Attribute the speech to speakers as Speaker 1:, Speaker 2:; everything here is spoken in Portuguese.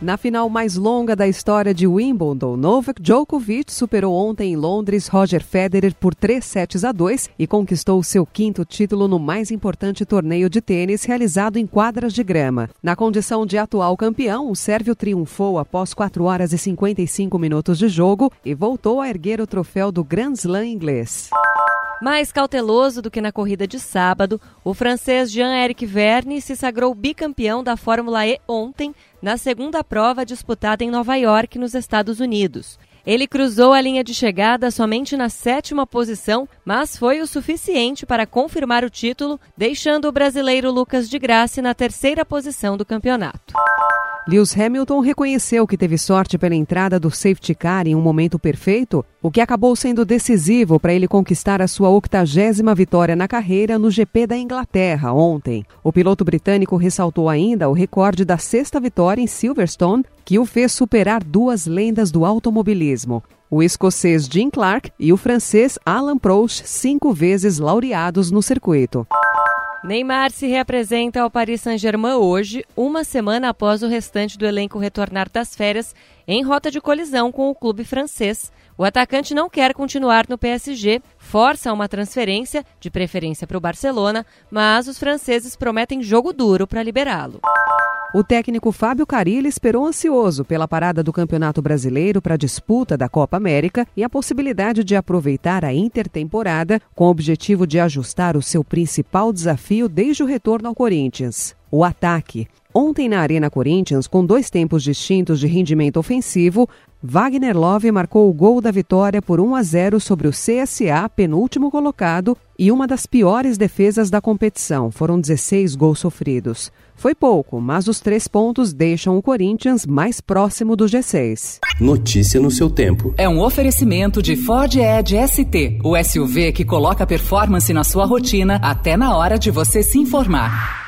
Speaker 1: Na final mais longa da história de Wimbledon, Novak Djokovic superou ontem em Londres Roger Federer por 3 sets a 2 e conquistou seu quinto título no mais importante torneio de tênis realizado em quadras de grama. Na condição de atual campeão, o sérvio triunfou após 4 horas e 55 minutos de jogo e voltou a erguer o troféu do Grand Slam inglês.
Speaker 2: Mais cauteloso do que na corrida de sábado, o francês Jean-Eric Verne se sagrou bicampeão da Fórmula E ontem, na segunda prova disputada em Nova York, nos Estados Unidos. Ele cruzou a linha de chegada somente na sétima posição, mas foi o suficiente para confirmar o título, deixando o brasileiro Lucas de Grassi na terceira posição do campeonato.
Speaker 1: Lewis Hamilton reconheceu que teve sorte pela entrada do safety car em um momento perfeito, o que acabou sendo decisivo para ele conquistar a sua octagésima vitória na carreira no GP da Inglaterra ontem. O piloto britânico ressaltou ainda o recorde da sexta vitória em Silverstone, que o fez superar duas lendas do automobilismo. O escocês Jim Clark e o francês Alain Prost, cinco vezes laureados no circuito.
Speaker 2: Neymar se reapresenta ao Paris Saint-Germain hoje, uma semana após o restante do elenco retornar das férias, em rota de colisão com o clube francês. O atacante não quer continuar no PSG, força uma transferência, de preferência para o Barcelona, mas os franceses prometem jogo duro para liberá-lo.
Speaker 1: O técnico Fábio Carilli esperou ansioso pela parada do Campeonato Brasileiro para a disputa da Copa América e a possibilidade de aproveitar a intertemporada com o objetivo de ajustar o seu principal desafio desde o retorno ao Corinthians, o ataque. Ontem na Arena Corinthians, com dois tempos distintos de rendimento ofensivo, Wagner Love marcou o gol da vitória por 1 a 0 sobre o CSA, penúltimo colocado, e uma das piores defesas da competição. Foram 16 gols sofridos. Foi pouco, mas os três pontos deixam o Corinthians mais próximo do G6.
Speaker 3: Notícia no seu tempo.
Speaker 4: É um oferecimento de Ford Edge ST, o SUV que coloca performance na sua rotina até na hora de você se informar.